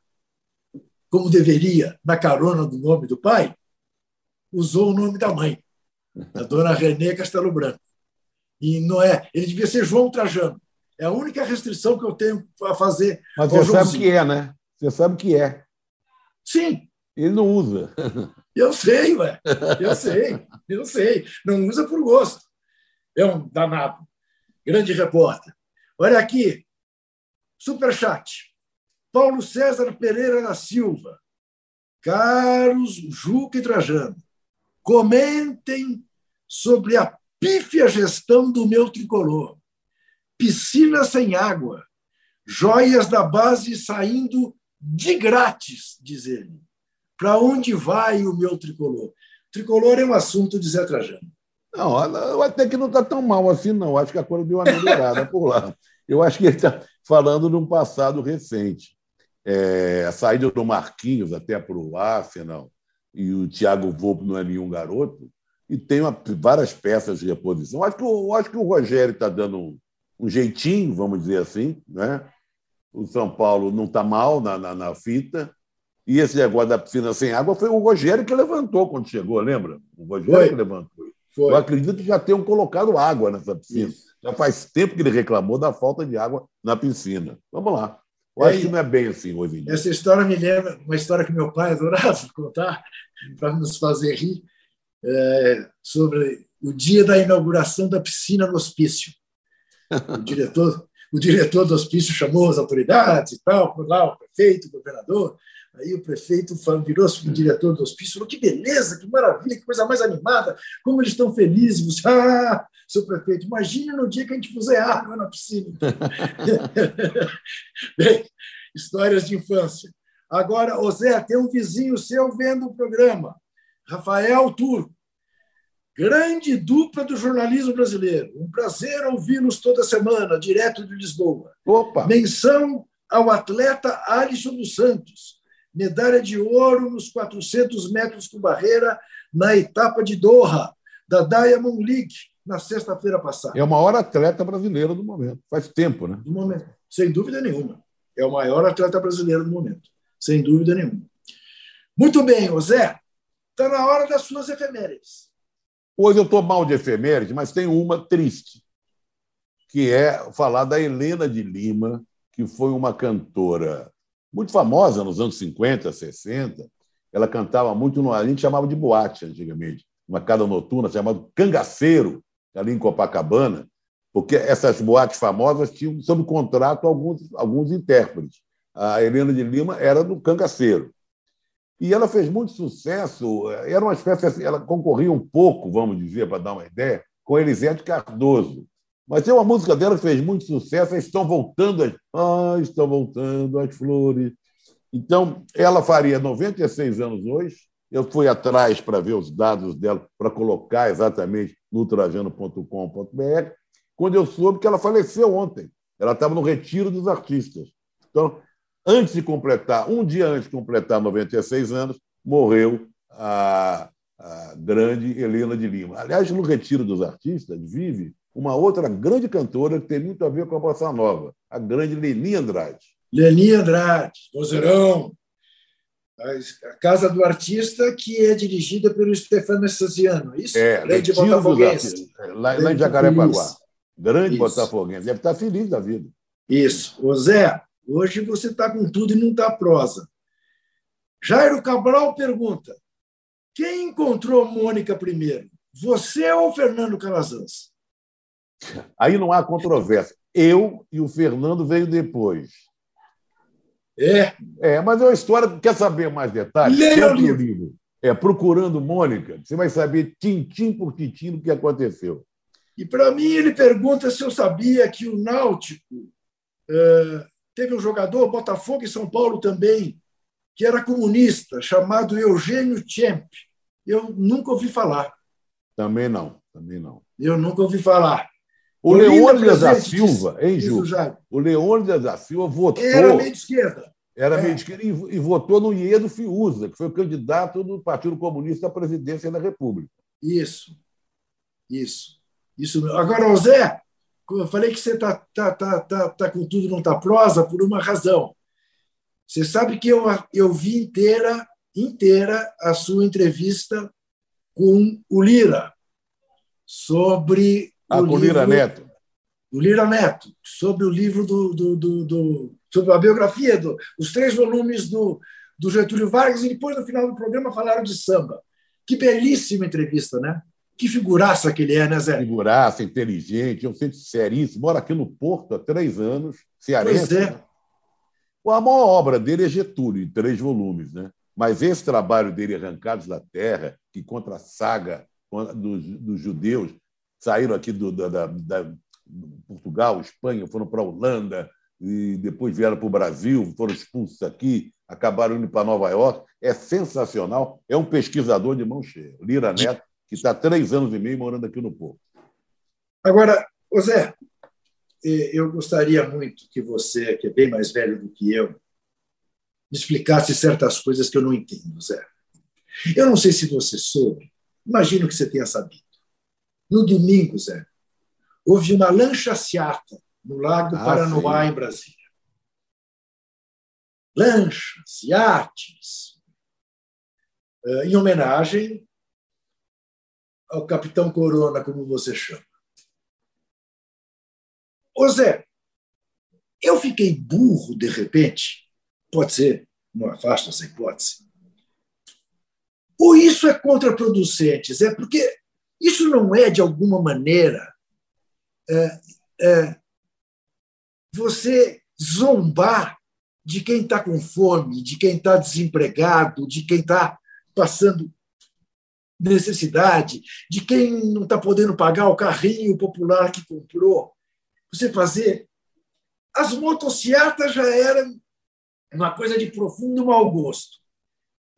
como deveria na carona do nome do pai, usou o nome da mãe a dona Renê Castelo Branco. E não é, ele devia ser João Trajano. É a única restrição que eu tenho a fazer. Mas você sabe que é, né? Você sabe que é. Sim. Ele não usa. Eu sei, ué. Eu sei, eu sei. Não usa por gosto. é um danado. Grande repórter. Olha aqui, superchat. Paulo César Pereira da Silva. Caros Juca e Trajano, comentem sobre a pífia gestão do meu tricolor. Piscina sem água, joias da base saindo de grátis, diz ele. Para onde vai o meu tricolor? Tricolor é um assunto de Zé Trajano. Não, até que não está tão mal assim, não. Acho que a coisa deu uma melhorada por lá. Eu acho que ele está falando de um passado recente. É, a saída do Marquinhos até para o Arsenal e o Thiago Volpe não é nenhum garoto, e tem uma, várias peças de reposição. Acho que, eu acho que o Rogério está dando um, um, jeitinho, vamos dizer assim. Né? O São Paulo não está mal na, na, na, fita. E esse negócio da piscina sem água foi o Rogério que levantou quando chegou, lembra? O Rogério foi. que levantou. Foi. Eu acredito que já tenham colocado água nessa piscina. Isso. Já faz tempo que ele reclamou da falta de água na piscina. Vamos lá. Eu acho é, que não é bem assim hoje em dia. Essa história me lembra uma história que meu pai adorava contar para nos fazer rir é, sobre o dia da inauguração da piscina no hospício. O diretor, o diretor do hospício chamou as autoridades e tal, por lá o prefeito, o governador. Aí o prefeito virou-se para o diretor do hospício falou: que beleza, que maravilha, que coisa mais animada, como eles estão felizes. Ah, seu prefeito, imagine no dia que a gente puser água na piscina. Bem, histórias de infância. Agora, ô Zé, tem um vizinho seu vendo o programa, Rafael Turco. Grande dupla do jornalismo brasileiro. Um prazer ouvi-los toda semana, direto de Lisboa. Opa. Menção ao atleta Alisson dos Santos medalha de ouro nos 400 metros com barreira na etapa de Doha, da Diamond League, na sexta-feira passada. É o maior atleta brasileiro do momento. Faz tempo, né? Do momento, sem dúvida nenhuma. É o maior atleta brasileiro do momento, sem dúvida nenhuma. Muito bem, José. Está na hora das suas efemérides. Hoje eu estou mal de efemérides, mas tem uma triste, que é falar da Helena de Lima, que foi uma cantora muito famosa nos anos 50, 60. Ela cantava muito, no, a gente chamava de boate antigamente, uma casa noturna chamada Cangaceiro, ali em Copacabana, porque essas boates famosas tinham sob contrato alguns, alguns intérpretes. A Helena de Lima era do Cangaceiro. E ela fez muito sucesso, era uma espécie, assim, ela concorria um pouco, vamos dizer, para dar uma ideia, com Elisete Cardoso, mas tem uma música dela que fez muito sucesso, Estão Voltando as... Ah, estão voltando as flores. Então, ela faria 96 anos hoje. Eu fui atrás para ver os dados dela, para colocar exatamente no trajano.com.br, quando eu soube que ela faleceu ontem. Ela estava no retiro dos artistas. Então, antes de completar, um dia antes de completar 96 anos, morreu a, a grande Helena de Lima. Aliás, no retiro dos artistas, vive uma outra grande cantora que tem muito a ver com a bossa nova, a grande Leni Andrade. Leni Andrade, vozeirão. A Casa do Artista, que é dirigida pelo Stefano Essaziano, é isso? É, grande Botafoguense. Lá, lá em Jacarepaguá. Grande isso. Botafoguense. Deve estar feliz da vida. Isso. Ô Zé, hoje você está com tudo e não está prosa. Jairo Cabral pergunta: quem encontrou Mônica primeiro? Você ou Fernando Calazans? Aí não há controvérsia. Eu e o Fernando veio depois. É? É, mas é uma história. Quer saber mais detalhes? Leia o livro. livro. É Procurando Mônica. Você vai saber tintim por tintim do que aconteceu. E para mim, ele pergunta se eu sabia que o Náutico uh, teve um jogador, Botafogo e São Paulo também, que era comunista, chamado Eugênio Tchemp. Eu nunca ouvi falar. Também não, também não. Eu nunca ouvi falar. O Leônidas da Silva, hein, Ju? O Leônidas da Silva votou. Era meio de esquerda. Era é. meio de esquerda e, e votou no Iedo Fiuza, que foi o candidato do Partido Comunista à presidência da República. Isso. Isso. Isso. Agora, Zé, eu falei que você está tá, tá, tá, tá com tudo, não está prosa, por uma razão. Você sabe que eu, eu vi inteira, inteira a sua entrevista com o Lira sobre ah, com Lira Neto. Do Lira Neto, sobre o livro do, do, do, do sobre a biografia, do, os três volumes do, do Getúlio Vargas, e depois, no final do programa, falaram de samba. Que belíssima entrevista, né? Que figuraça que ele é, né, Zé? Figuraça, inteligente, um centro seríssimo. Mora aqui no Porto há três anos, cearense. Pois é. A maior obra dele é Getúlio, em três volumes, né? Mas esse trabalho dele, Arrancados da Terra, que contra a saga dos, dos judeus, saíram aqui do, da, da, Portugal, Espanha, foram para a Holanda, e depois vieram para o Brasil, foram expulsos aqui, acabaram indo para Nova York. É sensacional. É um pesquisador de mão cheia. Lira Neto, que está há três anos e meio morando aqui no Porto. Agora, Zé, eu gostaria muito que você, que é bem mais velho do que eu, me explicasse certas coisas que eu não entendo, Zé. Eu não sei se você soube, imagino que você tenha sabido. No domingo, Zé, houve uma lancha-seata no Lago ah, Paranoá, sim. em Brasília. Lanchas, iates, eh, em homenagem ao Capitão Corona, como você chama. Ô Zé, eu fiquei burro de repente, pode ser, não afasto essa hipótese, ou isso é contraproducente, Zé, porque isso não é, de alguma maneira, é, é, você zombar de quem está com fome, de quem está desempregado, de quem está passando necessidade, de quem não está podendo pagar o carrinho popular que comprou. Você fazer. As motocicletas já eram uma coisa de profundo mau gosto.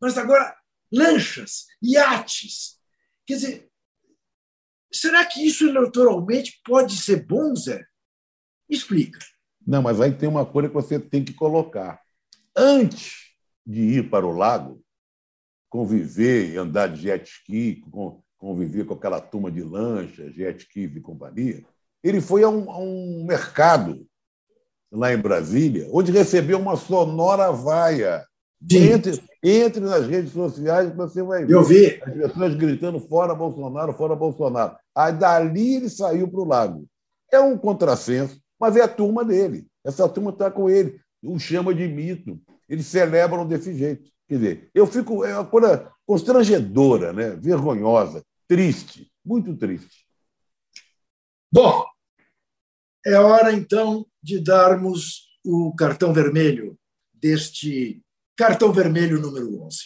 Mas agora, lanchas, iates. Quer dizer, será que isso eleitoralmente pode ser bom, Zé? Explica. Não, mas aí tem uma coisa que você tem que colocar. Antes de ir para o lago, conviver, andar de jet ski, conviver com aquela turma de lancha, jet ski e companhia, ele foi a um, a um mercado lá em Brasília, onde recebeu uma sonora vaia. Entre, entre nas redes sociais, você vai ver Eu vi. as pessoas gritando fora Bolsonaro, fora Bolsonaro. Aí dali ele saiu para o lago. É um contrassenso mas é a turma dele. Essa turma está com ele. O chama de mito. Eles celebram desse jeito. Quer dizer, eu fico. É uma coisa constrangedora, né? vergonhosa, triste, muito triste. Bom, é hora então de darmos o cartão vermelho deste cartão vermelho número 11.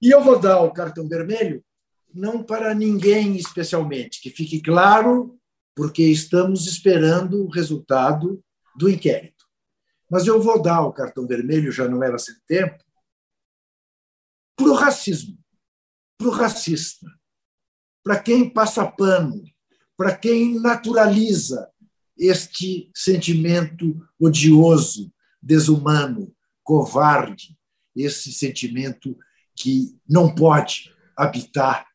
E eu vou dar o cartão vermelho não para ninguém especialmente, que fique claro, porque estamos esperando o resultado do inquérito. Mas eu vou dar o cartão vermelho, já não era sem tempo, para o racismo, para o racista, para quem passa pano, para quem naturaliza este sentimento odioso, desumano, covarde, esse sentimento que não pode habitar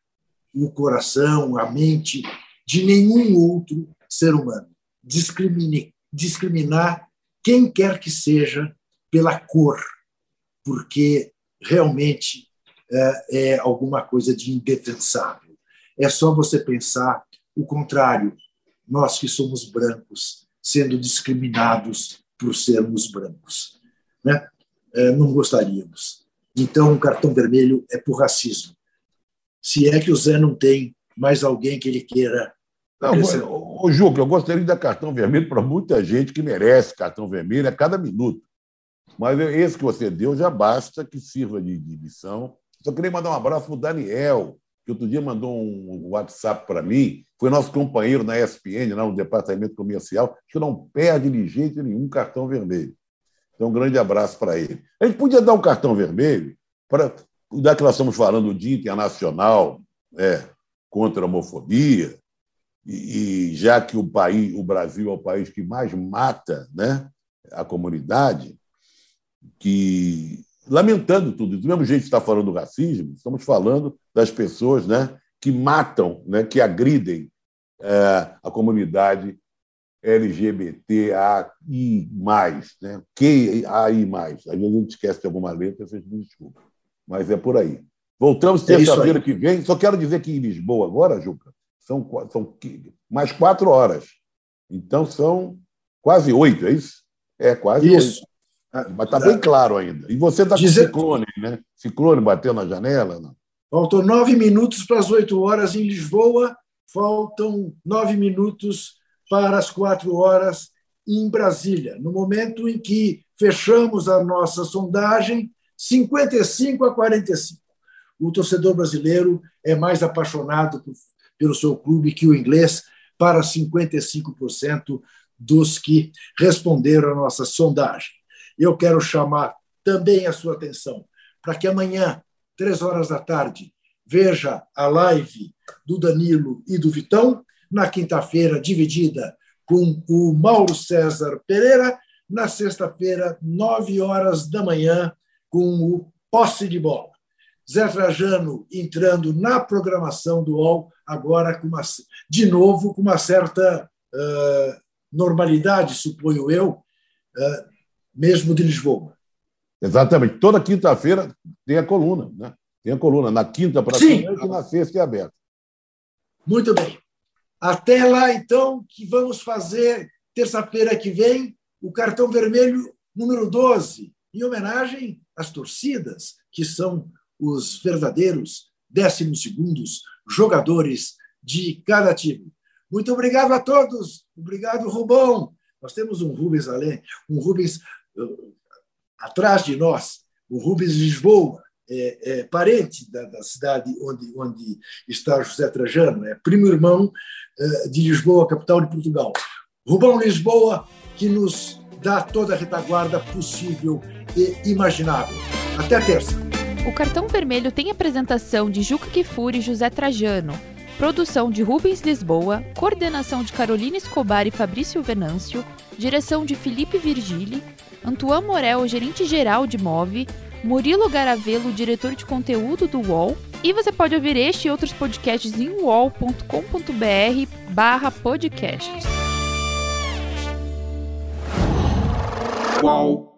o coração, a mente de nenhum outro ser humano. Discrimine, discriminar quem quer que seja pela cor, porque realmente é, é alguma coisa de indefensável. É só você pensar o contrário, nós que somos brancos, sendo discriminados por sermos brancos. Né? É, não gostaríamos. Então, o cartão vermelho é por racismo se é que o Zé não tem mais alguém que ele queira. Não, ô, Juca, eu gostaria de dar cartão vermelho para muita gente que merece cartão vermelho a cada minuto. Mas esse que você deu já basta que sirva de, de lição. Só queria mandar um abraço para o Daniel, que outro dia mandou um WhatsApp para mim. Foi nosso companheiro na ESPN, no departamento comercial, que não perde de jeito nenhum cartão vermelho. Então, um grande abraço para ele. A gente podia dar um cartão vermelho para já que nós estamos falando do Dia Internacional né, contra a Homofobia, e, e, já que o país, o Brasil é o país que mais mata né, a comunidade, que lamentando tudo, do mesmo jeito que está falando do racismo, estamos falando das pessoas né, que matam, né, que agridem é, a comunidade LGBTAI+, né? QAI+. Às vezes a gente esquece de alguma letra, vocês me desculpem mas é por aí. Voltamos é terça-feira que vem. Só quero dizer que em Lisboa, agora, Juca, são, são mais quatro horas. Então são quase oito, é isso? É, quase isso. oito. Ah, Mas está bem claro ainda. E você está com Dizer... ciclone, né? Ciclone bateu na janela? Não? Faltam nove minutos para as oito horas em Lisboa, faltam nove minutos para as quatro horas em Brasília. No momento em que fechamos a nossa sondagem, 55 a 45. O torcedor brasileiro é mais apaixonado pelo seu clube que o inglês, para 55% dos que responderam à nossa sondagem. Eu quero chamar também a sua atenção para que amanhã, três horas da tarde, veja a live do Danilo e do Vitão, na quinta-feira, dividida com o Mauro César Pereira, na sexta-feira, nove horas da manhã, com o Posse de Bola. Zé Trajano entrando na programação do UOL, agora com uma, de novo com uma certa uh, normalidade, suponho eu, uh, mesmo de Lisboa. Exatamente. Toda quinta-feira tem a coluna, né? Tem a coluna. Na quinta para frente e na sexta é aberta. Muito bem. Até lá, então, que vamos fazer terça-feira que vem o cartão vermelho número 12, em homenagem às torcidas, que são os verdadeiros décimos segundos jogadores de cada time. Muito obrigado a todos. Obrigado, Rubão. Nós temos um Rubens além, um Rubens atrás de nós, o Rubens Lisboa, é, é parente da, da, cidade onde, onde está José Trajano, é primo irmão uh, de Lisboa, capital de Portugal. Rubão Lisboa, que nos dá toda a retaguarda possível e imaginável. Até terça. O cartão vermelho tem apresentação de Juca Kifuri e José Trajano, produção de Rubens Lisboa, coordenação de Carolina Escobar e Fabrício Venâncio, direção de Felipe Virgili, Antoine Morel, gerente-geral de Move, Murilo Garavelo, diretor de conteúdo do UOL, e você pode ouvir este e outros podcasts em uol.com.br barra podcasts. UOL.